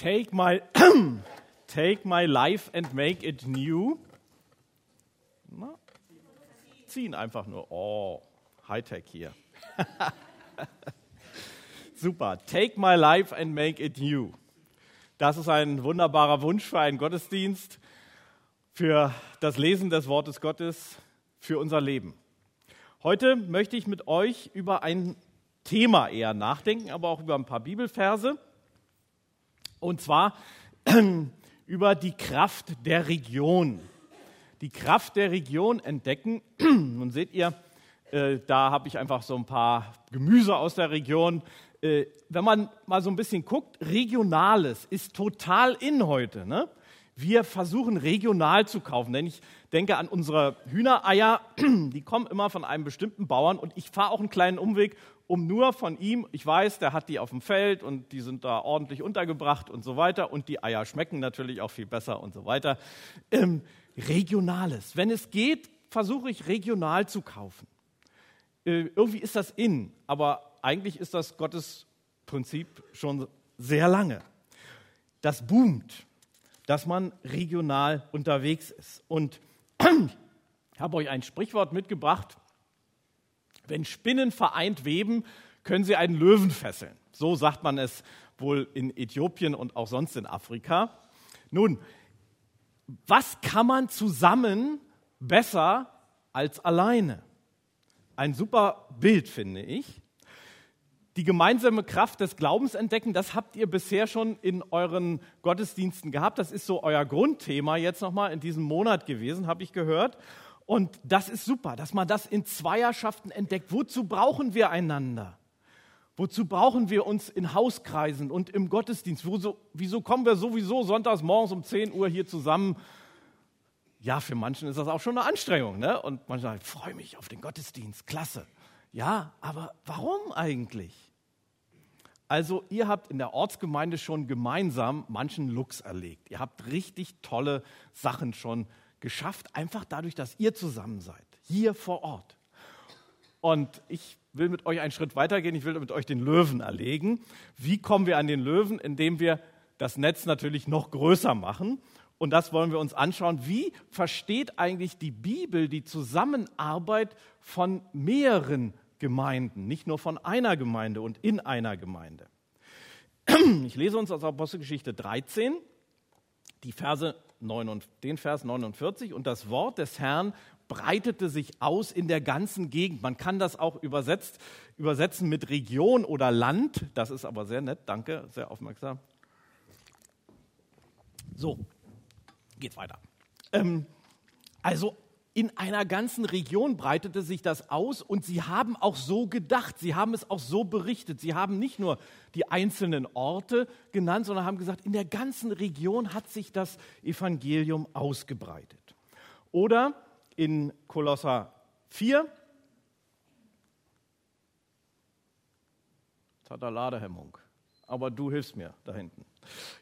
Take my, take my life and make it new. Na? Ziehen einfach nur. Oh, Hightech hier. Super. Take my life and make it new. Das ist ein wunderbarer Wunsch für einen Gottesdienst, für das Lesen des Wortes Gottes, für unser Leben. Heute möchte ich mit euch über ein Thema eher nachdenken, aber auch über ein paar Bibelverse. Und zwar über die Kraft der Region. Die Kraft der Region entdecken. Nun seht ihr, äh, da habe ich einfach so ein paar Gemüse aus der Region. Äh, wenn man mal so ein bisschen guckt, Regionales ist total in heute. Ne? Wir versuchen regional zu kaufen, denn ich denke an unsere Hühnereier, die kommen immer von einem bestimmten Bauern und ich fahre auch einen kleinen Umweg, um nur von ihm, ich weiß, der hat die auf dem Feld und die sind da ordentlich untergebracht und so weiter und die Eier schmecken natürlich auch viel besser und so weiter. Ähm, Regionales. Wenn es geht, versuche ich regional zu kaufen. Äh, irgendwie ist das in, aber eigentlich ist das Gottes Prinzip schon sehr lange. Das boomt, dass man regional unterwegs ist. Und ich habe euch ein Sprichwort mitgebracht. Wenn Spinnen vereint weben, können sie einen Löwen fesseln. So sagt man es wohl in Äthiopien und auch sonst in Afrika. Nun, was kann man zusammen besser als alleine? Ein super Bild, finde ich. Die gemeinsame Kraft des Glaubens entdecken, das habt ihr bisher schon in euren Gottesdiensten gehabt. Das ist so euer Grundthema jetzt nochmal in diesem Monat gewesen, habe ich gehört. Und das ist super, dass man das in Zweierschaften entdeckt. Wozu brauchen wir einander? Wozu brauchen wir uns in Hauskreisen und im Gottesdienst? Wieso, wieso kommen wir sowieso sonntags morgens um 10 Uhr hier zusammen? Ja, für manchen ist das auch schon eine Anstrengung. Ne? Und man sagt, ich freue mich auf den Gottesdienst, klasse. Ja, aber warum eigentlich? Also ihr habt in der Ortsgemeinde schon gemeinsam manchen Lux erlegt. Ihr habt richtig tolle Sachen schon geschafft, einfach dadurch, dass ihr zusammen seid, hier vor Ort. Und ich will mit euch einen Schritt weitergehen, ich will mit euch den Löwen erlegen. Wie kommen wir an den Löwen? Indem wir das Netz natürlich noch größer machen. Und das wollen wir uns anschauen. Wie versteht eigentlich die Bibel die Zusammenarbeit von mehreren Gemeinden, nicht nur von einer Gemeinde und in einer Gemeinde? Ich lese uns aus Apostelgeschichte 13, die Verse 9, den Vers 49. Und das Wort des Herrn breitete sich aus in der ganzen Gegend. Man kann das auch übersetzt, übersetzen mit Region oder Land. Das ist aber sehr nett. Danke, sehr aufmerksam. So, geht weiter. Ähm, also in einer ganzen Region breitete sich das aus und sie haben auch so gedacht, sie haben es auch so berichtet. Sie haben nicht nur die einzelnen Orte genannt, sondern haben gesagt, in der ganzen Region hat sich das Evangelium ausgebreitet. Oder in Kolosser 4, jetzt hat er Ladehemmung, aber du hilfst mir da hinten.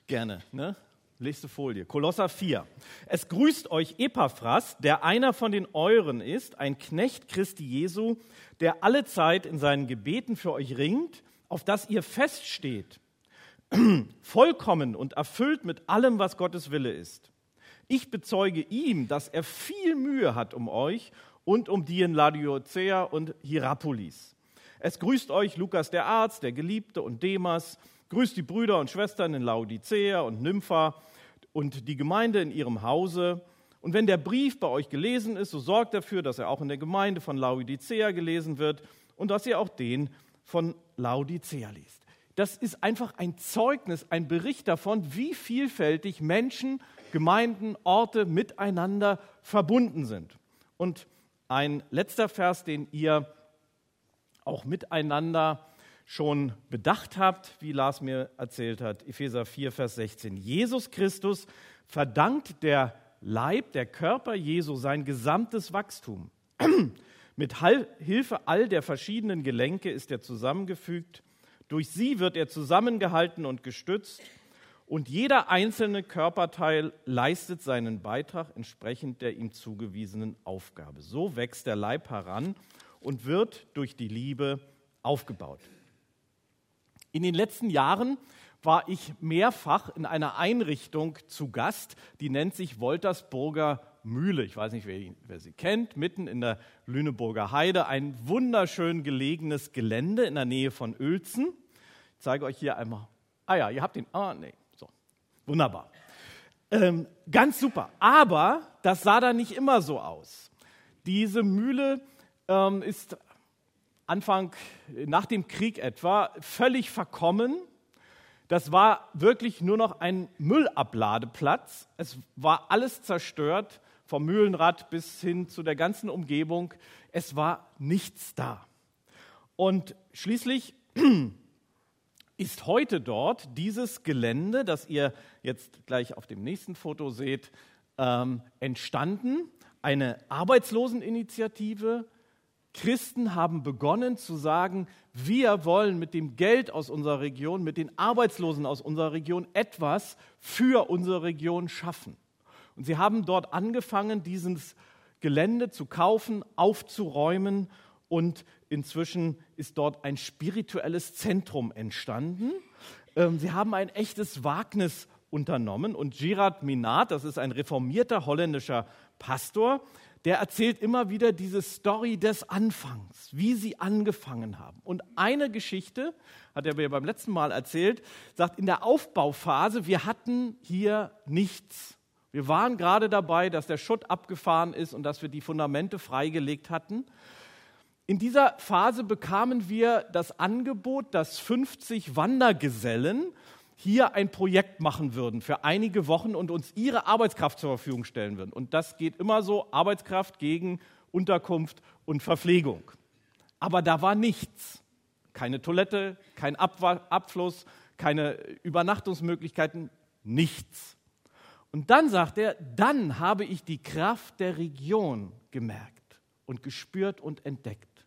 Gerne, ne? Nächste Folie. Kolosser 4. Es grüßt euch Epaphras, der einer von den Euren ist, ein Knecht Christi Jesu, der alle Zeit in seinen Gebeten für euch ringt, auf dass ihr feststeht, vollkommen und erfüllt mit allem, was Gottes Wille ist. Ich bezeuge ihm, dass er viel Mühe hat um euch und um die in Laodicea und Hierapolis. Es grüßt euch Lukas der Arzt, der Geliebte und Demas, grüßt die Brüder und Schwestern in Laodicea und Nympha und die Gemeinde in ihrem Hause. Und wenn der Brief bei euch gelesen ist, so sorgt dafür, dass er auch in der Gemeinde von Laodicea gelesen wird und dass ihr auch den von Laodicea liest. Das ist einfach ein Zeugnis, ein Bericht davon, wie vielfältig Menschen, Gemeinden, Orte miteinander verbunden sind. Und ein letzter Vers, den ihr auch miteinander schon bedacht habt, wie Lars mir erzählt hat, Epheser 4, Vers 16. Jesus Christus verdankt der Leib, der Körper Jesu sein gesamtes Wachstum. Mit Hilfe all der verschiedenen Gelenke ist er zusammengefügt. Durch sie wird er zusammengehalten und gestützt. Und jeder einzelne Körperteil leistet seinen Beitrag entsprechend der ihm zugewiesenen Aufgabe. So wächst der Leib heran und wird durch die Liebe aufgebaut. In den letzten Jahren war ich mehrfach in einer Einrichtung zu Gast, die nennt sich Woltersburger Mühle. Ich weiß nicht, wer, wer, sie kennt, mitten in der Lüneburger Heide. Ein wunderschön gelegenes Gelände in der Nähe von Uelzen. Ich zeige euch hier einmal. Ah ja, ihr habt den. Ah, nee. So. Wunderbar. Ähm, ganz super. Aber das sah da nicht immer so aus. Diese Mühle ähm, ist Anfang, nach dem Krieg etwa, völlig verkommen. Das war wirklich nur noch ein Müllabladeplatz. Es war alles zerstört, vom Mühlenrad bis hin zu der ganzen Umgebung. Es war nichts da. Und schließlich ist heute dort dieses Gelände, das ihr jetzt gleich auf dem nächsten Foto seht, ähm, entstanden. Eine Arbeitsloseninitiative. Christen haben begonnen zu sagen, wir wollen mit dem Geld aus unserer Region, mit den Arbeitslosen aus unserer Region etwas für unsere Region schaffen. Und sie haben dort angefangen, dieses Gelände zu kaufen, aufzuräumen und inzwischen ist dort ein spirituelles Zentrum entstanden. Ähm, sie haben ein echtes Wagnis unternommen und Gerard Minat, das ist ein reformierter holländischer Pastor, der erzählt immer wieder diese Story des Anfangs, wie sie angefangen haben. Und eine Geschichte, hat er mir beim letzten Mal erzählt, sagt, in der Aufbauphase, wir hatten hier nichts. Wir waren gerade dabei, dass der Schutt abgefahren ist und dass wir die Fundamente freigelegt hatten. In dieser Phase bekamen wir das Angebot, dass 50 Wandergesellen hier ein Projekt machen würden für einige Wochen und uns ihre Arbeitskraft zur Verfügung stellen würden. Und das geht immer so, Arbeitskraft gegen Unterkunft und Verpflegung. Aber da war nichts. Keine Toilette, kein Abfluss, keine Übernachtungsmöglichkeiten, nichts. Und dann sagt er, dann habe ich die Kraft der Region gemerkt und gespürt und entdeckt.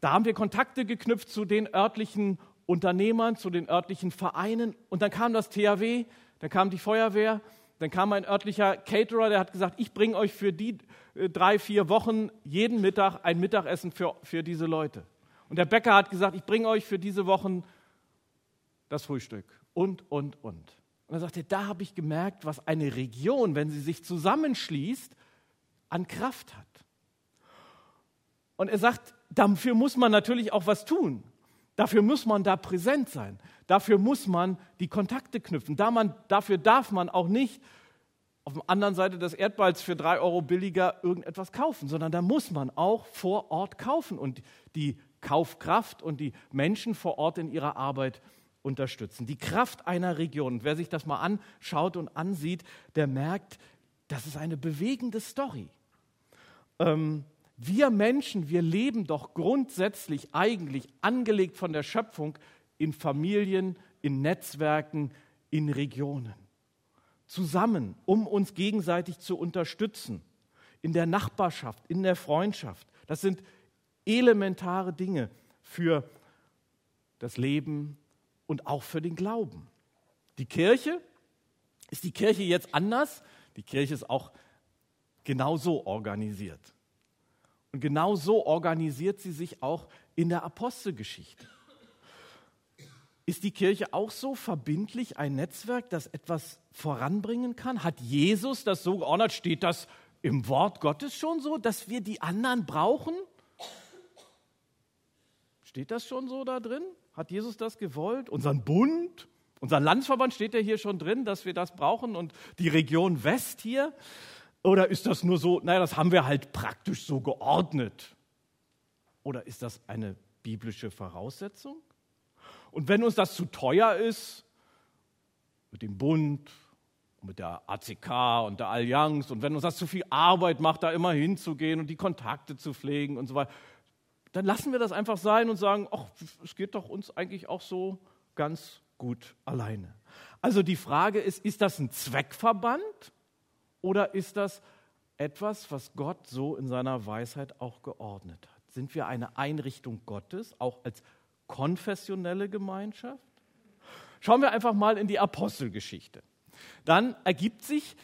Da haben wir Kontakte geknüpft zu den örtlichen Unternehmern, zu den örtlichen Vereinen. Und dann kam das THW, dann kam die Feuerwehr, dann kam ein örtlicher Caterer, der hat gesagt, ich bringe euch für die äh, drei, vier Wochen jeden Mittag ein Mittagessen für, für diese Leute. Und der Bäcker hat gesagt, ich bringe euch für diese Wochen das Frühstück und, und, und. Und er, da habe ich gemerkt, was eine Region, wenn sie sich zusammenschließt, an Kraft hat. Und er sagt, dafür muss man natürlich auch was tun. Dafür muss man da präsent sein. Dafür muss man die Kontakte knüpfen. Da man, dafür darf man auch nicht auf der anderen Seite des Erdballs für drei Euro billiger irgendetwas kaufen, sondern da muss man auch vor Ort kaufen und die Kaufkraft und die Menschen vor Ort in ihrer Arbeit unterstützen. Die Kraft einer Region. Und wer sich das mal anschaut und ansieht, der merkt, das ist eine bewegende Story. Ähm, wir Menschen, wir leben doch grundsätzlich eigentlich angelegt von der Schöpfung in Familien, in Netzwerken, in Regionen. Zusammen, um uns gegenseitig zu unterstützen. In der Nachbarschaft, in der Freundschaft. Das sind elementare Dinge für das Leben und auch für den Glauben. Die Kirche, ist die Kirche jetzt anders? Die Kirche ist auch genauso organisiert. Und genau so organisiert sie sich auch in der Apostelgeschichte. Ist die Kirche auch so verbindlich ein Netzwerk, das etwas voranbringen kann? Hat Jesus das so geordnet? Steht das im Wort Gottes schon so, dass wir die anderen brauchen? Steht das schon so da drin? Hat Jesus das gewollt? Unseren Bund? Unser Landsverband steht ja hier schon drin, dass wir das brauchen und die Region West hier. Oder ist das nur so, naja, das haben wir halt praktisch so geordnet? Oder ist das eine biblische Voraussetzung? Und wenn uns das zu teuer ist, mit dem Bund, mit der ACK und der Allianz, und wenn uns das zu viel Arbeit macht, da immer hinzugehen und die Kontakte zu pflegen und so weiter, dann lassen wir das einfach sein und sagen, ach, es geht doch uns eigentlich auch so ganz gut alleine. Also die Frage ist, ist das ein Zweckverband oder ist das etwas, was Gott so in seiner Weisheit auch geordnet hat? Sind wir eine Einrichtung Gottes, auch als konfessionelle Gemeinschaft? Schauen wir einfach mal in die Apostelgeschichte. Dann ergibt sich,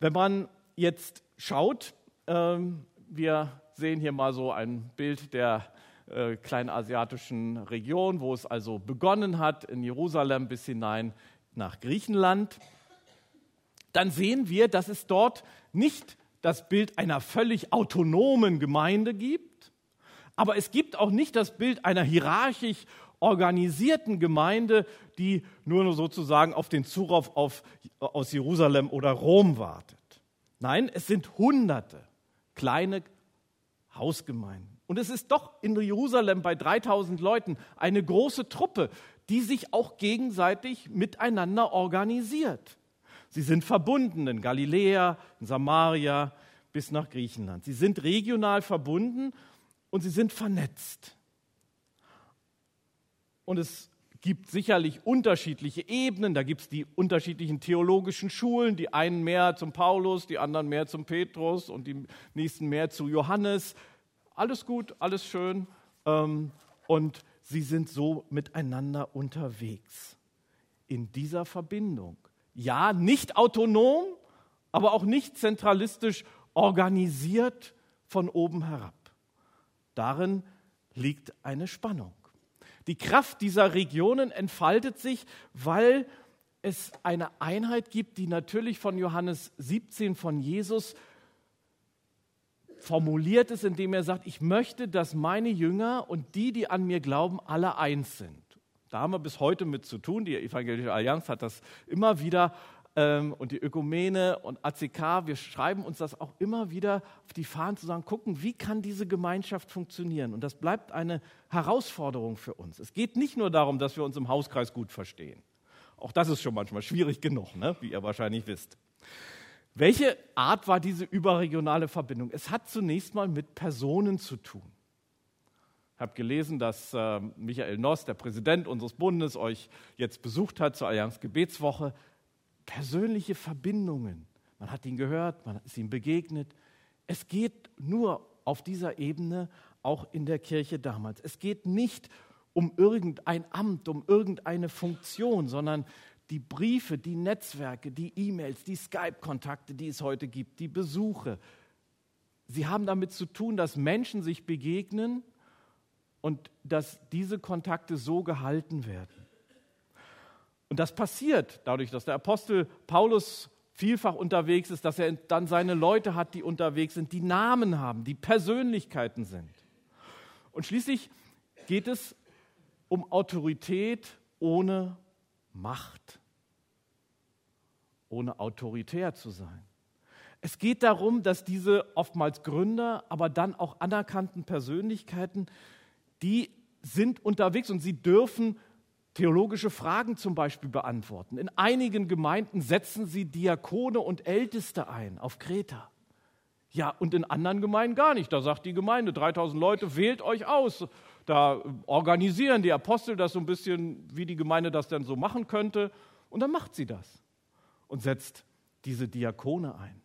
wenn man jetzt schaut, ähm, wir sehen hier mal so ein Bild der äh, kleinasiatischen Region, wo es also begonnen hat, in Jerusalem bis hinein nach Griechenland, dann sehen wir, dass es dort nicht das Bild einer völlig autonomen Gemeinde gibt, aber es gibt auch nicht das Bild einer hierarchisch organisierten Gemeinde, die nur sozusagen auf den Zurauf auf, aus Jerusalem oder Rom wartet. Nein, es sind Hunderte kleine Hausgemeinden. Und es ist doch in Jerusalem bei 3000 Leuten eine große Truppe, die sich auch gegenseitig miteinander organisiert. Sie sind verbunden in Galiläa, in Samaria bis nach Griechenland. Sie sind regional verbunden und sie sind vernetzt. Und es gibt sicherlich unterschiedliche Ebenen. Da gibt es die unterschiedlichen theologischen Schulen, die einen mehr zum Paulus, die anderen mehr zum Petrus und die nächsten mehr zu Johannes. Alles gut, alles schön. Ähm, und sie sind so miteinander unterwegs in dieser Verbindung. Ja, nicht autonom, aber auch nicht zentralistisch organisiert von oben herab. Darin liegt eine Spannung. Die Kraft dieser Regionen entfaltet sich, weil es eine Einheit gibt, die natürlich von Johannes 17 von Jesus formuliert ist, indem er sagt, ich möchte, dass meine Jünger und die, die an mir glauben, alle eins sind. Da haben wir bis heute mit zu tun. Die Evangelische Allianz hat das immer wieder ähm, und die Ökumene und ACK, wir schreiben uns das auch immer wieder auf die Fahnen zu sagen, gucken, wie kann diese Gemeinschaft funktionieren? Und das bleibt eine Herausforderung für uns. Es geht nicht nur darum, dass wir uns im Hauskreis gut verstehen. Auch das ist schon manchmal schwierig genug, ne? wie ihr wahrscheinlich wisst. Welche Art war diese überregionale Verbindung? Es hat zunächst mal mit Personen zu tun. Ich habe gelesen, dass äh, Michael Noss, der Präsident unseres Bundes, euch jetzt besucht hat zur Allianz Gebetswoche persönliche Verbindungen. Man hat ihn gehört, man ist ihm begegnet. Es geht nur auf dieser Ebene auch in der Kirche damals. Es geht nicht um irgendein Amt, um irgendeine Funktion, sondern die Briefe, die Netzwerke, die E-Mails, die Skype-Kontakte, die es heute gibt, die Besuche. Sie haben damit zu tun, dass Menschen sich begegnen und dass diese Kontakte so gehalten werden. Und das passiert dadurch, dass der Apostel Paulus vielfach unterwegs ist, dass er dann seine Leute hat, die unterwegs sind, die Namen haben, die Persönlichkeiten sind. Und schließlich geht es um Autorität ohne Macht, ohne autoritär zu sein. Es geht darum, dass diese oftmals Gründer, aber dann auch anerkannten Persönlichkeiten, die sind unterwegs und sie dürfen theologische Fragen zum Beispiel beantworten. In einigen Gemeinden setzen sie Diakone und Älteste ein auf Kreta. Ja, und in anderen Gemeinden gar nicht. Da sagt die Gemeinde, 3000 Leute, wählt euch aus. Da organisieren die Apostel das so ein bisschen, wie die Gemeinde das denn so machen könnte. Und dann macht sie das und setzt diese Diakone ein.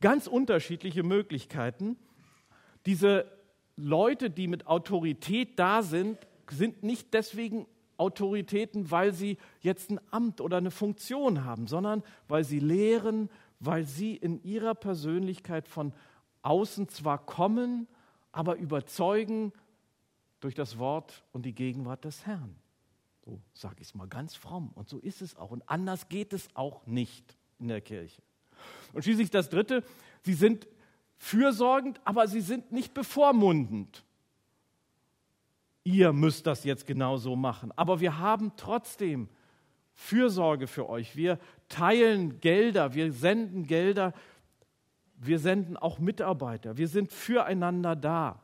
Ganz unterschiedliche Möglichkeiten. Diese Leute, die mit Autorität da sind, sind nicht deswegen Autoritäten, weil sie jetzt ein Amt oder eine Funktion haben, sondern weil sie lehren, weil sie in ihrer Persönlichkeit von außen zwar kommen, aber überzeugen durch das Wort und die Gegenwart des Herrn. So sage ich es mal ganz fromm. Und so ist es auch. Und anders geht es auch nicht in der Kirche. Und schließlich das Dritte, sie sind fürsorgend, aber sie sind nicht bevormundend ihr müsst das jetzt genau so machen. Aber wir haben trotzdem Fürsorge für euch. Wir teilen Gelder, wir senden Gelder, wir senden auch Mitarbeiter. Wir sind füreinander da.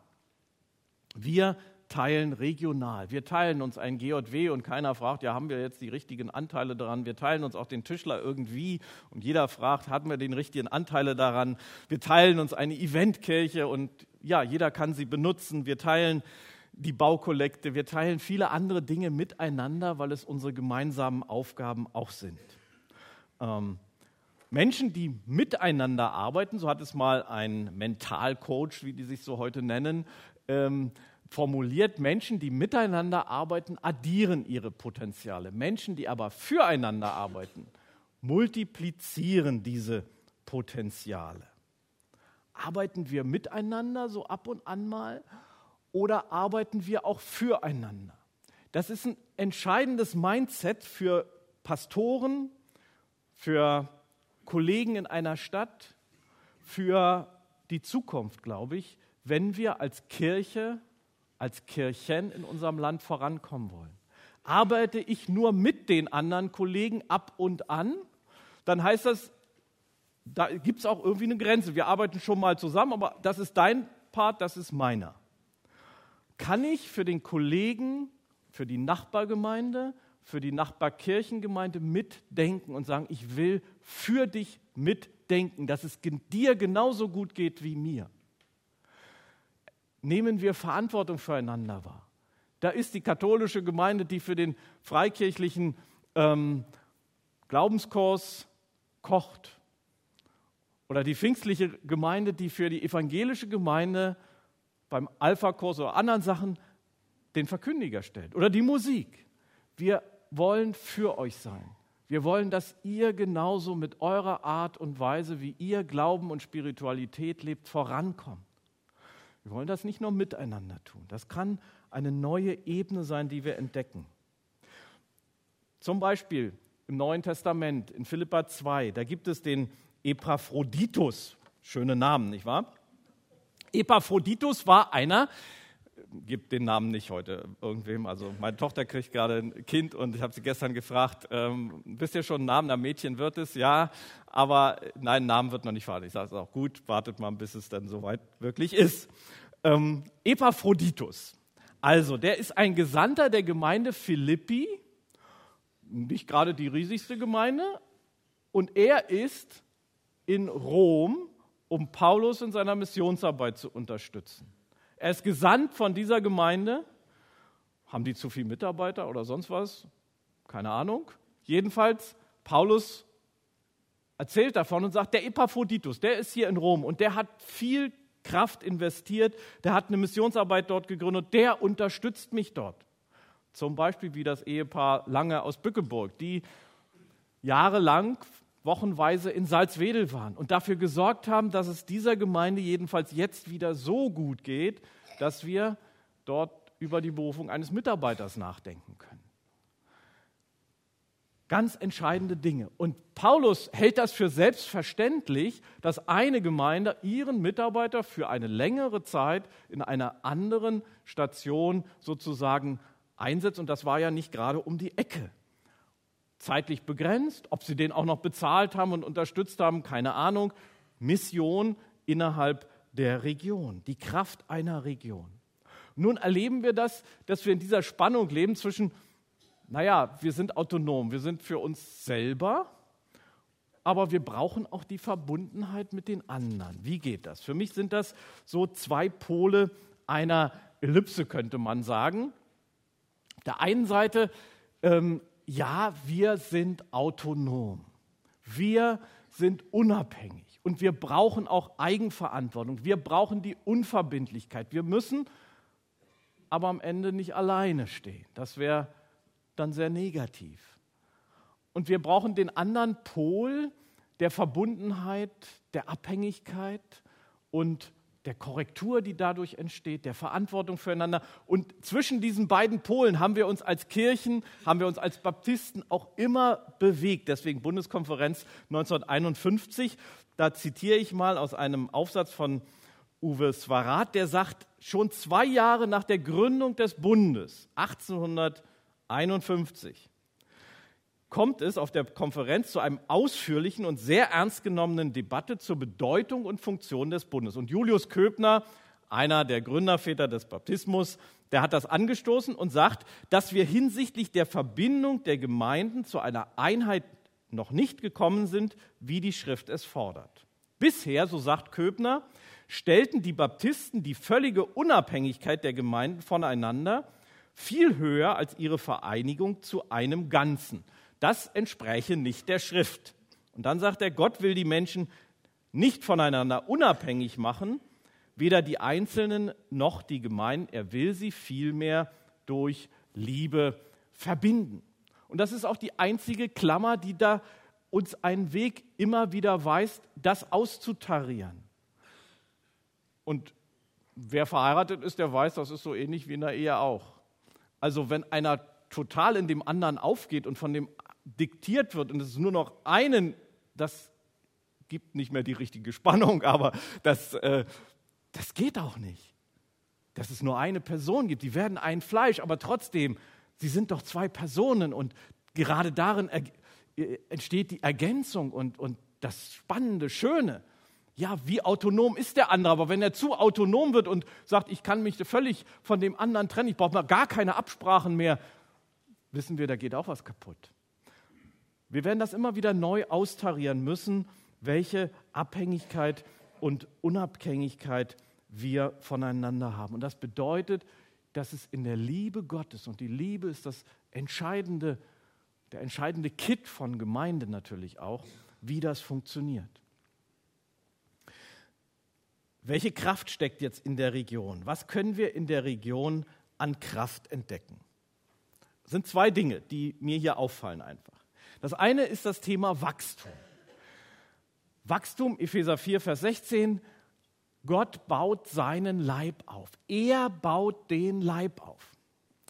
Wir teilen regional. Wir teilen uns ein GJW und keiner fragt, ja, haben wir jetzt die richtigen Anteile daran? Wir teilen uns auch den Tischler irgendwie und jeder fragt, haben wir den richtigen Anteile daran? Wir teilen uns eine Eventkirche und ja, jeder kann sie benutzen. Wir teilen die Baukollekte, wir teilen viele andere Dinge miteinander, weil es unsere gemeinsamen Aufgaben auch sind. Ähm, Menschen, die miteinander arbeiten, so hat es mal ein Mentalcoach, wie die sich so heute nennen, ähm, formuliert, Menschen, die miteinander arbeiten, addieren ihre Potenziale. Menschen, die aber füreinander arbeiten, multiplizieren diese Potenziale. Arbeiten wir miteinander so ab und an mal oder arbeiten wir auch füreinander? Das ist ein entscheidendes Mindset für Pastoren, für Kollegen in einer Stadt, für die Zukunft, glaube ich, wenn wir als Kirche, als Kirchen in unserem Land vorankommen wollen. Arbeite ich nur mit den anderen Kollegen ab und an, dann heißt das, da gibt es auch irgendwie eine Grenze. Wir arbeiten schon mal zusammen, aber das ist dein Part, das ist meiner. Kann ich für den Kollegen, für die Nachbargemeinde, für die Nachbarkirchengemeinde mitdenken und sagen, ich will für dich mitdenken, dass es dir genauso gut geht wie mir? Nehmen wir Verantwortung füreinander wahr. Da ist die katholische Gemeinde, die für den freikirchlichen ähm, Glaubenskurs kocht oder die pfingstliche Gemeinde, die für die evangelische Gemeinde beim Alpha-Kurs oder anderen Sachen den Verkündiger stellt. Oder die Musik. Wir wollen für euch sein. Wir wollen, dass ihr genauso mit eurer Art und Weise, wie ihr Glauben und Spiritualität lebt, vorankommt. Wir wollen das nicht nur miteinander tun. Das kann eine neue Ebene sein, die wir entdecken. Zum Beispiel im Neuen Testament, in Philippa 2, da gibt es den Epaphroditus. Schöne Namen, nicht wahr? Epaphroditus war einer, gibt den Namen nicht heute irgendwem. Also meine Tochter kriegt gerade ein Kind und ich habe sie gestern gefragt, ähm, wisst ihr schon einen Namen? Ein Mädchen wird es, ja, aber nein, Namen wird noch nicht verraten. Ich sage es auch gut, wartet mal, bis es dann soweit wirklich ist. Ähm, Epaphroditus. Also, der ist ein Gesandter der Gemeinde Philippi, nicht gerade die riesigste Gemeinde, und er ist in Rom, um Paulus in seiner Missionsarbeit zu unterstützen. Er ist gesandt von dieser Gemeinde. Haben die zu viele Mitarbeiter oder sonst was? Keine Ahnung. Jedenfalls, Paulus erzählt davon und sagt, der Epaphroditus, der ist hier in Rom und der hat viel Kraft investiert, der hat eine Missionsarbeit dort gegründet, der unterstützt mich dort. Zum Beispiel wie das Ehepaar Lange aus Bückeburg, die jahrelang wochenweise in Salzwedel waren und dafür gesorgt haben, dass es dieser Gemeinde jedenfalls jetzt wieder so gut geht, dass wir dort über die Berufung eines Mitarbeiters nachdenken können. Ganz entscheidende Dinge. Und Paulus hält das für selbstverständlich, dass eine Gemeinde ihren Mitarbeiter für eine längere Zeit in einer anderen Station sozusagen einsetzt. Und das war ja nicht gerade um die Ecke zeitlich begrenzt. Ob sie den auch noch bezahlt haben und unterstützt haben, keine Ahnung. Mission innerhalb der Region, die Kraft einer Region. Nun erleben wir das, dass wir in dieser Spannung leben zwischen, naja, wir sind autonom, wir sind für uns selber, aber wir brauchen auch die Verbundenheit mit den anderen. Wie geht das? Für mich sind das so zwei Pole einer Ellipse, könnte man sagen. Auf der einen Seite ähm, ja, wir sind autonom. Wir sind unabhängig und wir brauchen auch Eigenverantwortung. Wir brauchen die Unverbindlichkeit. Wir müssen aber am Ende nicht alleine stehen. Das wäre dann sehr negativ. Und wir brauchen den anderen Pol der Verbundenheit, der Abhängigkeit und der Korrektur, die dadurch entsteht, der Verantwortung füreinander. Und zwischen diesen beiden Polen haben wir uns als Kirchen, haben wir uns als Baptisten auch immer bewegt. Deswegen Bundeskonferenz 1951. Da zitiere ich mal aus einem Aufsatz von Uwe Swarat, der sagt, schon zwei Jahre nach der Gründung des Bundes, 1851, kommt es auf der Konferenz zu einem ausführlichen und sehr ernst genommenen Debatte zur Bedeutung und Funktion des Bundes. Und Julius Köbner, einer der Gründerväter des Baptismus, der hat das angestoßen und sagt, dass wir hinsichtlich der Verbindung der Gemeinden zu einer Einheit noch nicht gekommen sind, wie die Schrift es fordert. Bisher, so sagt Köbner, stellten die Baptisten die völlige Unabhängigkeit der Gemeinden voneinander viel höher als ihre Vereinigung zu einem Ganzen. Das entspräche nicht der Schrift. Und dann sagt er, Gott will die Menschen nicht voneinander unabhängig machen, weder die Einzelnen noch die Gemeinden. Er will sie vielmehr durch Liebe verbinden. Und das ist auch die einzige Klammer, die da uns einen Weg immer wieder weist, das auszutarieren. Und wer verheiratet ist, der weiß, das ist so ähnlich wie in der Ehe auch. Also wenn einer total in dem anderen aufgeht und von dem diktiert wird und es ist nur noch einen, das gibt nicht mehr die richtige Spannung, aber das, äh, das geht auch nicht. Dass es nur eine Person gibt, die werden ein Fleisch, aber trotzdem, sie sind doch zwei Personen und gerade darin äh, entsteht die Ergänzung und, und das Spannende, Schöne. Ja, wie autonom ist der andere? Aber wenn er zu autonom wird und sagt, ich kann mich völlig von dem anderen trennen, ich brauche gar keine Absprachen mehr, wissen wir, da geht auch was kaputt. Wir werden das immer wieder neu austarieren müssen, welche Abhängigkeit und Unabhängigkeit wir voneinander haben. Und das bedeutet, dass es in der Liebe Gottes, und die Liebe ist das entscheidende, der entscheidende Kit von Gemeinde natürlich auch, wie das funktioniert. Welche Kraft steckt jetzt in der Region? Was können wir in der Region an Kraft entdecken? Das sind zwei Dinge, die mir hier auffallen einfach. Das eine ist das Thema Wachstum. Wachstum, Epheser 4, Vers 16, Gott baut seinen Leib auf. Er baut den Leib auf.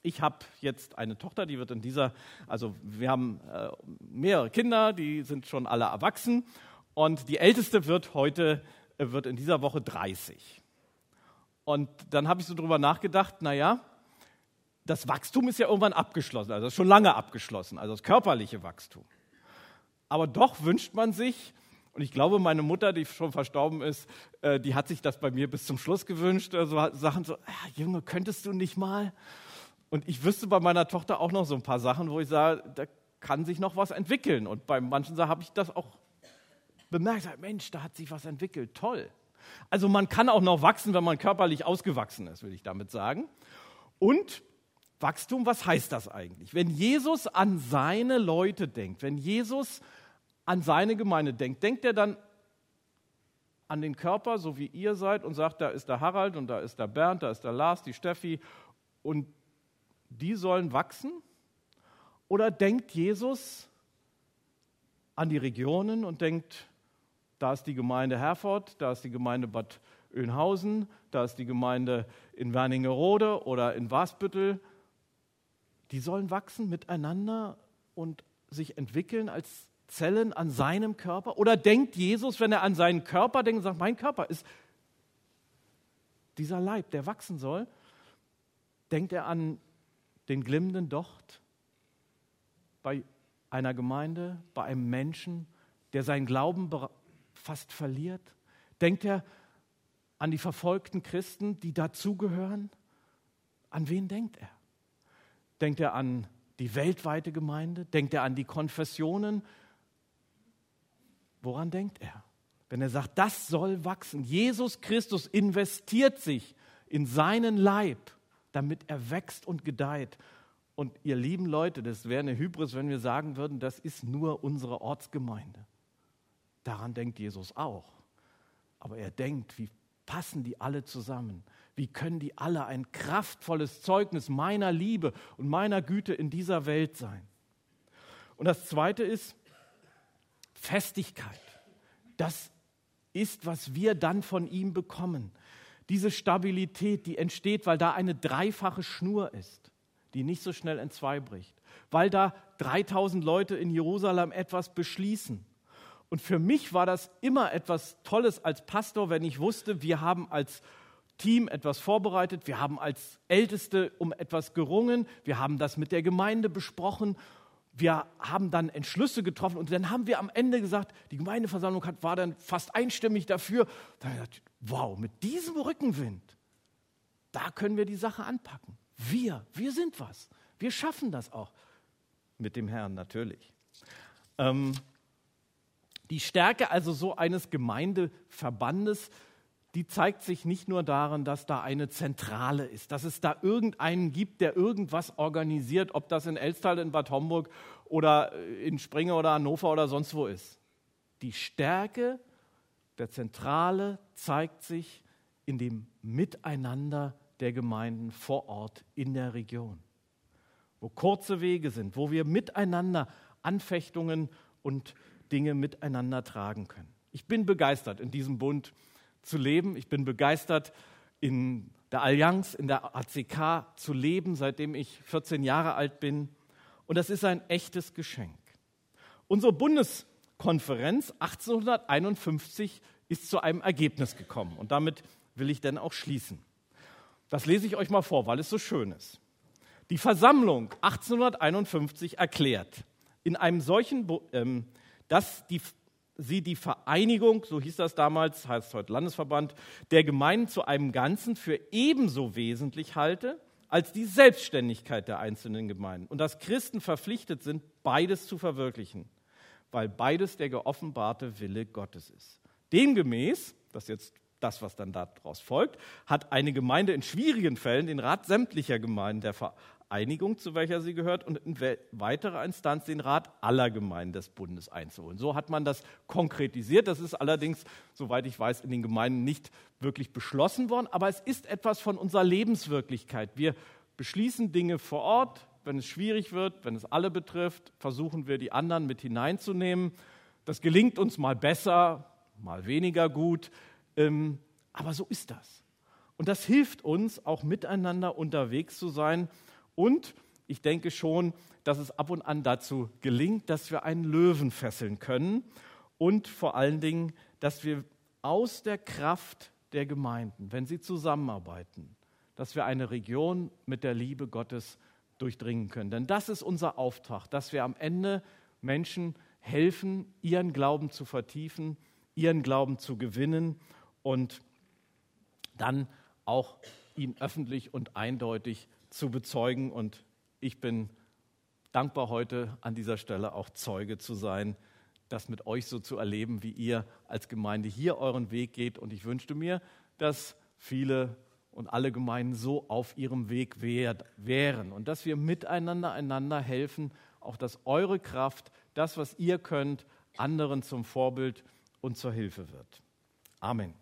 Ich habe jetzt eine Tochter, die wird in dieser, also wir haben äh, mehrere Kinder, die sind schon alle erwachsen und die älteste wird heute, äh, wird in dieser Woche 30. Und dann habe ich so drüber nachgedacht, naja, das Wachstum ist ja irgendwann abgeschlossen, also schon lange abgeschlossen, also das körperliche Wachstum. Aber doch wünscht man sich, und ich glaube, meine Mutter, die schon verstorben ist, äh, die hat sich das bei mir bis zum Schluss gewünscht. Also Sachen so, ah, Junge, könntest du nicht mal? Und ich wüsste bei meiner Tochter auch noch so ein paar Sachen, wo ich sage, da kann sich noch was entwickeln. Und bei manchen Sachen habe ich das auch bemerkt. Mensch, da hat sich was entwickelt. Toll. Also man kann auch noch wachsen, wenn man körperlich ausgewachsen ist, will ich damit sagen. Und Wachstum, was heißt das eigentlich? Wenn Jesus an seine Leute denkt, wenn Jesus an seine Gemeinde denkt, denkt er dann an den Körper, so wie ihr seid, und sagt, da ist der Harald und da ist der Bernd, da ist der Lars, die Steffi, und die sollen wachsen? Oder denkt Jesus an die Regionen und denkt, da ist die Gemeinde Herford, da ist die Gemeinde Bad Oeynhausen, da ist die Gemeinde in Werningerode oder in Wasbüttel. Die sollen wachsen miteinander und sich entwickeln als Zellen an seinem Körper? Oder denkt Jesus, wenn er an seinen Körper denkt, sagt, mein Körper ist dieser Leib, der wachsen soll, denkt er an den glimmenden Docht bei einer Gemeinde, bei einem Menschen, der seinen Glauben fast verliert? Denkt er an die verfolgten Christen, die dazugehören? An wen denkt er? Denkt er an die weltweite Gemeinde? Denkt er an die Konfessionen, Woran denkt er? Wenn er sagt, das soll wachsen. Jesus Christus investiert sich in seinen Leib, damit er wächst und gedeiht. Und ihr lieben Leute, das wäre eine Hybris, wenn wir sagen würden, das ist nur unsere Ortsgemeinde. Daran denkt Jesus auch. Aber er denkt, wie passen die alle zusammen? Wie können die alle ein kraftvolles Zeugnis meiner Liebe und meiner Güte in dieser Welt sein? Und das Zweite ist, Festigkeit. Das ist, was wir dann von ihm bekommen. Diese Stabilität, die entsteht, weil da eine dreifache Schnur ist, die nicht so schnell entzweibricht, weil da 3000 Leute in Jerusalem etwas beschließen. Und für mich war das immer etwas Tolles als Pastor, wenn ich wusste, wir haben als Team etwas vorbereitet, wir haben als Älteste um etwas gerungen, wir haben das mit der Gemeinde besprochen wir haben dann Entschlüsse getroffen und dann haben wir am Ende gesagt, die Gemeindeversammlung hat, war dann fast einstimmig dafür. Da habe ich gedacht, wow, mit diesem Rückenwind, da können wir die Sache anpacken. Wir, wir sind was. Wir schaffen das auch. Mit dem Herrn natürlich. Ähm, die Stärke also so eines Gemeindeverbandes die zeigt sich nicht nur darin, dass da eine Zentrale ist, dass es da irgendeinen gibt, der irgendwas organisiert, ob das in Elstal, in Bad Homburg oder in Springe oder Hannover oder sonst wo ist. Die Stärke der Zentrale zeigt sich in dem Miteinander der Gemeinden vor Ort in der Region, wo kurze Wege sind, wo wir miteinander Anfechtungen und Dinge miteinander tragen können. Ich bin begeistert in diesem Bund zu leben. Ich bin begeistert, in der Allianz, in der ACK zu leben, seitdem ich 14 Jahre alt bin. Und das ist ein echtes Geschenk. Unsere Bundeskonferenz 1851 ist zu einem Ergebnis gekommen. Und damit will ich dann auch schließen. Das lese ich euch mal vor, weil es so schön ist. Die Versammlung 1851 erklärt in einem solchen, ähm, dass die, sie die Vereinigung, so hieß das damals, heißt heute Landesverband, der Gemeinden zu einem Ganzen für ebenso wesentlich halte als die Selbstständigkeit der einzelnen Gemeinden und dass Christen verpflichtet sind, beides zu verwirklichen, weil beides der geoffenbarte Wille Gottes ist. Demgemäß, das ist jetzt das, was dann daraus folgt, hat eine Gemeinde in schwierigen Fällen den Rat sämtlicher Gemeinden der Vereinigung, zu welcher sie gehört, und in weiterer Instanz den Rat aller Gemeinden des Bundes einzuholen. So hat man das konkretisiert. Das ist allerdings, soweit ich weiß, in den Gemeinden nicht wirklich beschlossen worden, aber es ist etwas von unserer Lebenswirklichkeit. Wir beschließen Dinge vor Ort. Wenn es schwierig wird, wenn es alle betrifft, versuchen wir, die anderen mit hineinzunehmen. Das gelingt uns mal besser, mal weniger gut. Ähm, aber so ist das. Und das hilft uns, auch miteinander unterwegs zu sein. Und ich denke schon, dass es ab und an dazu gelingt, dass wir einen Löwen fesseln können. Und vor allen Dingen, dass wir aus der Kraft der Gemeinden, wenn sie zusammenarbeiten, dass wir eine Region mit der Liebe Gottes durchdringen können. Denn das ist unser Auftrag, dass wir am Ende Menschen helfen, ihren Glauben zu vertiefen, ihren Glauben zu gewinnen und dann auch ihn öffentlich und eindeutig zu bezeugen. Und ich bin dankbar heute an dieser Stelle auch Zeuge zu sein, das mit euch so zu erleben, wie ihr als Gemeinde hier euren Weg geht. Und ich wünschte mir, dass viele und alle Gemeinden so auf ihrem Weg wären und dass wir miteinander einander helfen, auch dass eure Kraft, das, was ihr könnt, anderen zum Vorbild und zur Hilfe wird. Amen.